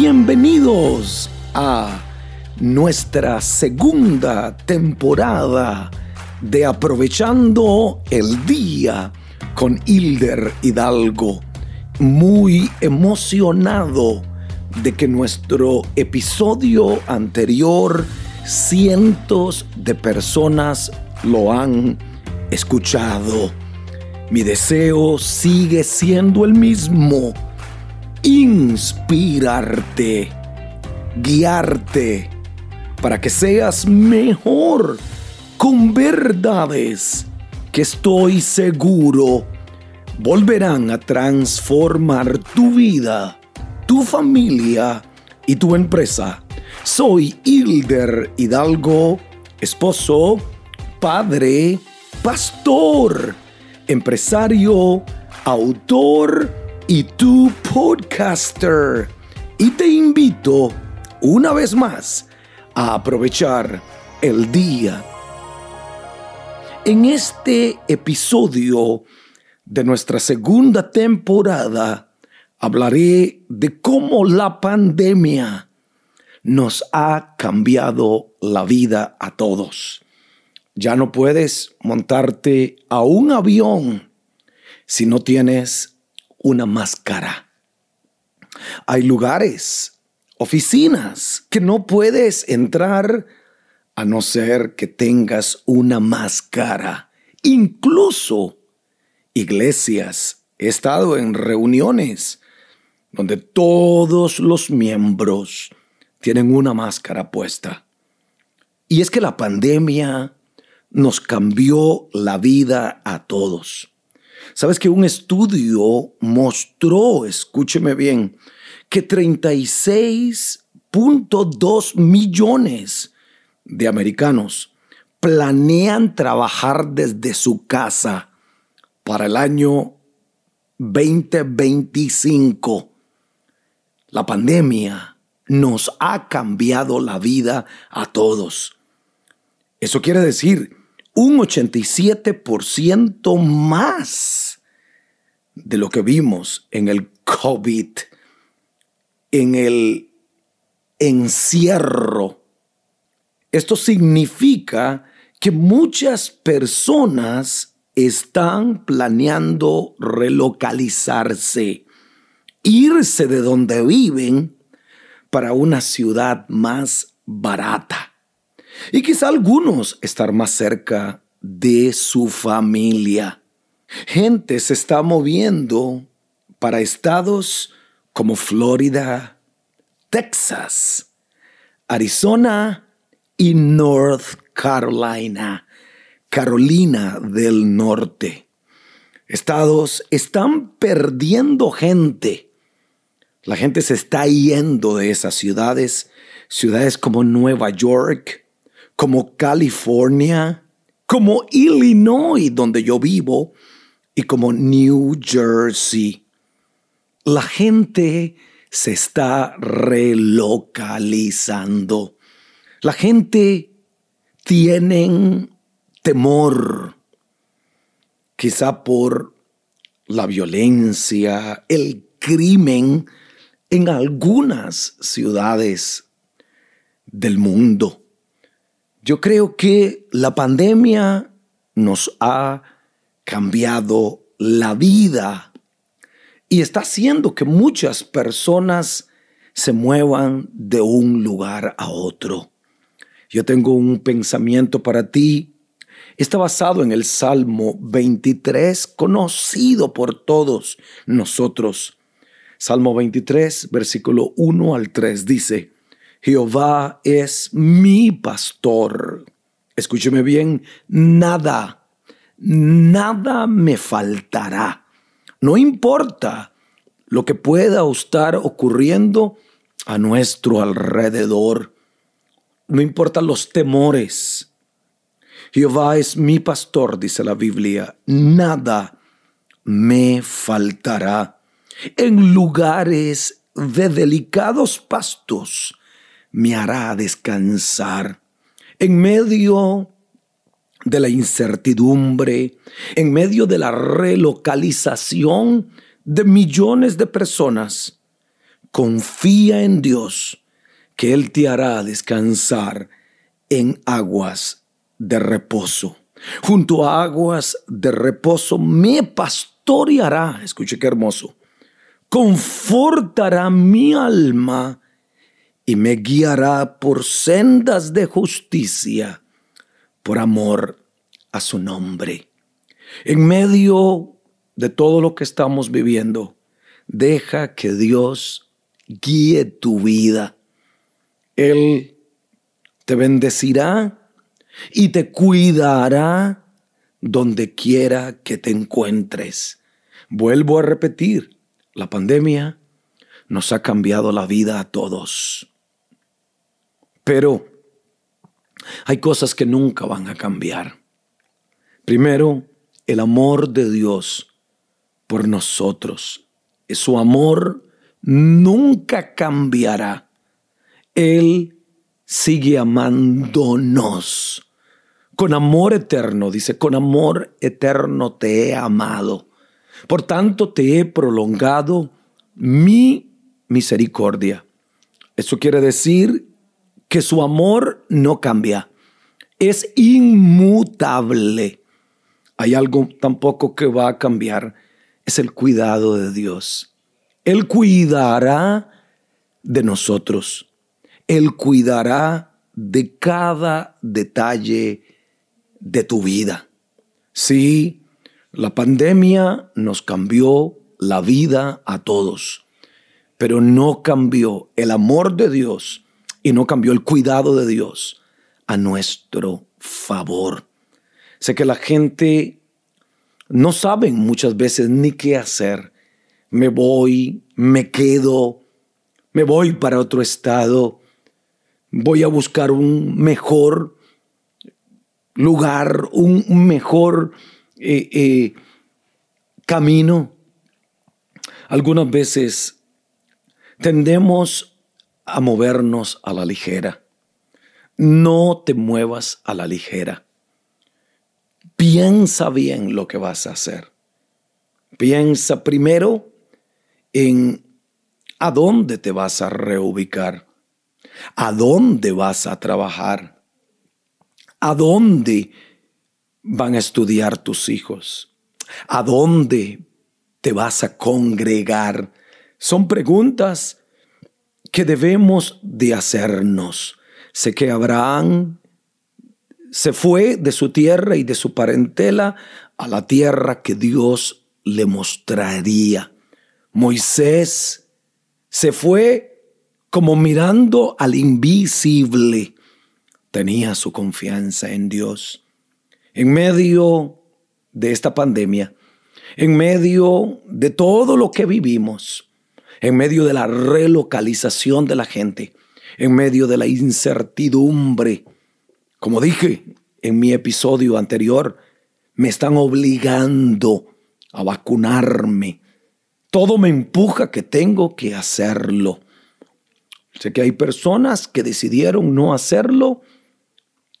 Bienvenidos a nuestra segunda temporada de Aprovechando el Día con Hilder Hidalgo. Muy emocionado de que nuestro episodio anterior cientos de personas lo han escuchado. Mi deseo sigue siendo el mismo. Inspirarte, guiarte, para que seas mejor con verdades que estoy seguro volverán a transformar tu vida, tu familia y tu empresa. Soy Hilder Hidalgo, esposo, padre, pastor, empresario, autor y tu podcaster. Y te invito una vez más a aprovechar el día. En este episodio de nuestra segunda temporada hablaré de cómo la pandemia nos ha cambiado la vida a todos. Ya no puedes montarte a un avión si no tienes una máscara. Hay lugares, oficinas, que no puedes entrar a no ser que tengas una máscara. Incluso iglesias. He estado en reuniones donde todos los miembros tienen una máscara puesta. Y es que la pandemia nos cambió la vida a todos. Sabes que un estudio mostró, escúcheme bien, que 36.2 millones de americanos planean trabajar desde su casa para el año 2025. La pandemia nos ha cambiado la vida a todos. Eso quiere decir un 87% más de lo que vimos en el COVID, en el encierro. Esto significa que muchas personas están planeando relocalizarse, irse de donde viven para una ciudad más barata. Y quizá algunos estar más cerca de su familia. Gente se está moviendo para estados como Florida, Texas, Arizona y North Carolina, Carolina del Norte. Estados están perdiendo gente. La gente se está yendo de esas ciudades, ciudades como Nueva York, como California, como Illinois, donde yo vivo, y como New Jersey. La gente se está relocalizando. La gente tiene temor, quizá por la violencia, el crimen en algunas ciudades del mundo. Yo creo que la pandemia nos ha cambiado la vida y está haciendo que muchas personas se muevan de un lugar a otro. Yo tengo un pensamiento para ti. Está basado en el Salmo 23, conocido por todos nosotros. Salmo 23, versículo 1 al 3 dice, Jehová es mi pastor. Escúcheme bien, nada, nada me faltará. No importa lo que pueda estar ocurriendo a nuestro alrededor. No importa los temores. Jehová es mi pastor, dice la Biblia. Nada me faltará. En lugares de delicados pastos me hará descansar. En medio de la incertidumbre, en medio de la relocalización de millones de personas, confía en Dios, que Él te hará descansar en aguas de reposo. Junto a aguas de reposo me pastoreará, escuche qué hermoso, confortará mi alma y me guiará por sendas de justicia, por amor a su nombre. En medio de todo lo que estamos viviendo, deja que Dios guíe tu vida. Él te bendecirá y te cuidará donde quiera que te encuentres. Vuelvo a repetir, la pandemia nos ha cambiado la vida a todos. Pero hay cosas que nunca van a cambiar. Primero, el amor de Dios por nosotros. Su amor nunca cambiará. Él sigue amándonos. Con amor eterno, dice, con amor eterno te he amado. Por tanto, te he prolongado mi misericordia. Eso quiere decir que su amor no cambia. Es inmutable. Hay algo tampoco que va a cambiar. Es el cuidado de Dios. Él cuidará de nosotros. Él cuidará de cada detalle de tu vida. Sí, la pandemia nos cambió la vida a todos, pero no cambió el amor de Dios y no cambió el cuidado de Dios a nuestro favor. Sé que la gente no sabe muchas veces ni qué hacer. Me voy, me quedo, me voy para otro estado voy a buscar un mejor lugar, un mejor eh, eh, camino. Algunas veces tendemos a movernos a la ligera. No te muevas a la ligera. Piensa bien lo que vas a hacer. Piensa primero en a dónde te vas a reubicar. ¿A dónde vas a trabajar? ¿A dónde van a estudiar tus hijos? ¿A dónde te vas a congregar? Son preguntas que debemos de hacernos. Sé que Abraham se fue de su tierra y de su parentela a la tierra que Dios le mostraría. Moisés se fue como mirando al invisible, tenía su confianza en Dios. En medio de esta pandemia, en medio de todo lo que vivimos, en medio de la relocalización de la gente, en medio de la incertidumbre, como dije en mi episodio anterior, me están obligando a vacunarme. Todo me empuja que tengo que hacerlo. Sé que hay personas que decidieron no hacerlo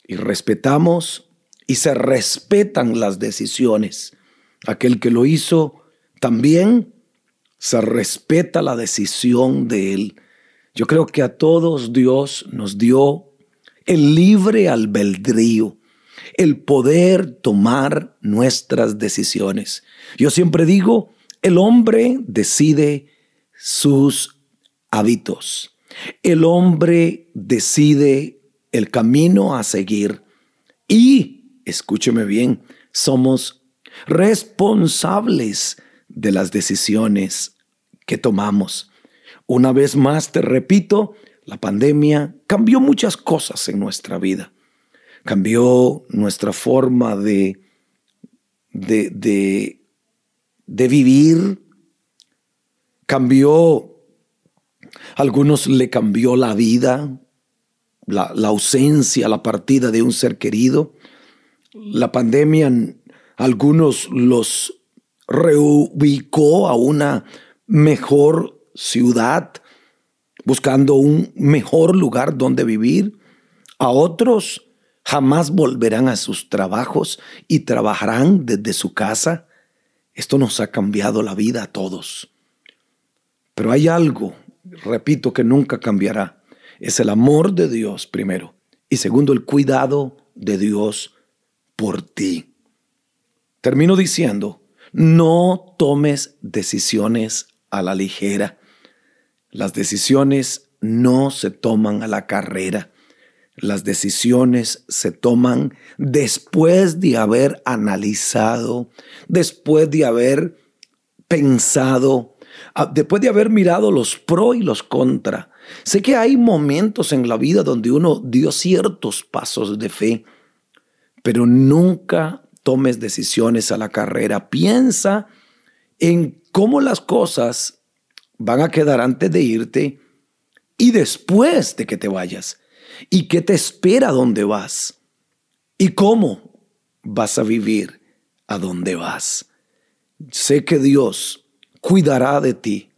y respetamos y se respetan las decisiones. Aquel que lo hizo también se respeta la decisión de él. Yo creo que a todos Dios nos dio el libre albedrío, el poder tomar nuestras decisiones. Yo siempre digo, el hombre decide sus hábitos. El hombre decide el camino a seguir y, escúcheme bien, somos responsables de las decisiones que tomamos. Una vez más te repito, la pandemia cambió muchas cosas en nuestra vida. Cambió nuestra forma de, de, de, vivir, cambió algunos le cambió la vida, la, ausencia, la partida de un ser querido. La pandemia, algunos los reubicó a una mejor ciudad, buscando un mejor lugar donde vivir. A otros jamás volverán a sus trabajos y trabajarán desde su casa. Esto nos ha cambiado la vida a todos. Pero hay algo repito que nunca cambiará, es el amor de Dios primero y segundo el cuidado de Dios por ti. Termino diciendo, no tomes decisiones a la ligera. Las decisiones no se toman a la carrera. Las decisiones se toman después de haber analizado, después de haber pensado, ah, después de haber mirado los pro y los contra. Sé que hay momentos en la vida donde uno dio ciertos pasos de fe, pero nunca tomes decisiones a la carrera. Piensa en cómo las cosas van a quedar antes de irte y después de que te vayas. ¿Y qué te espera donde vas? ¿Y cómo vas a vivir a donde vas? Sé que Dios cuidará de ti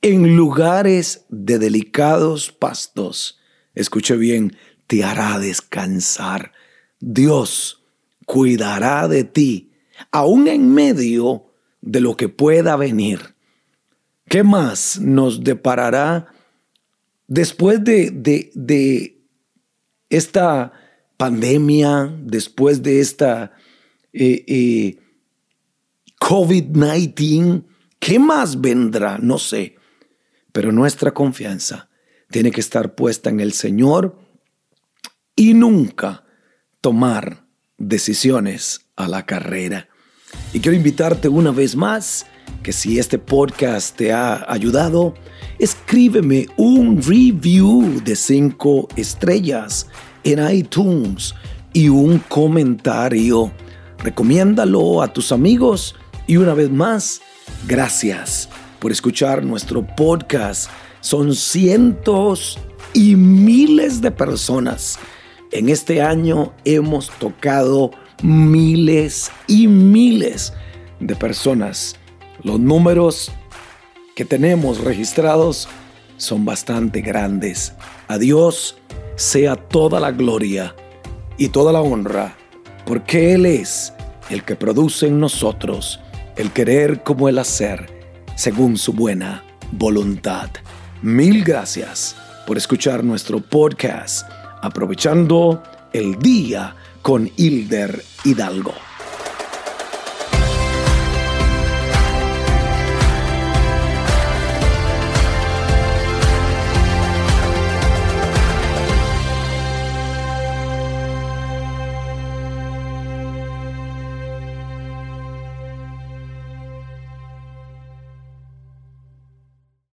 en lugares de delicados pastos. Escuche bien, te hará descansar. Dios cuidará de ti, aún en medio de lo que pueda venir. ¿Qué más nos deparará después de, de, esta pandemia, después de esta eh, eh, COVID-19, ¿qué más vendrá? No sé. Pero nuestra confianza tiene que estar puesta en el Señor y nunca tomar decisiones a la carrera. Y quiero invitarte una vez más que si este podcast te ha ayudado, escríbeme un review de 5 estrellas en iTunes y un comentario. Recomiéndalo a tus amigos y una vez más, gracias por escuchar nuestro podcast. Son cientos y miles de personas. En este año hemos tocado miles y miles de personas los números que tenemos registrados son bastante grandes. A Dios sea toda la gloria y toda la honra, porque Él es el que produce en nosotros el querer como el hacer, según su buena voluntad. Mil gracias por escuchar nuestro podcast, aprovechando el día con Hilder Hidalgo.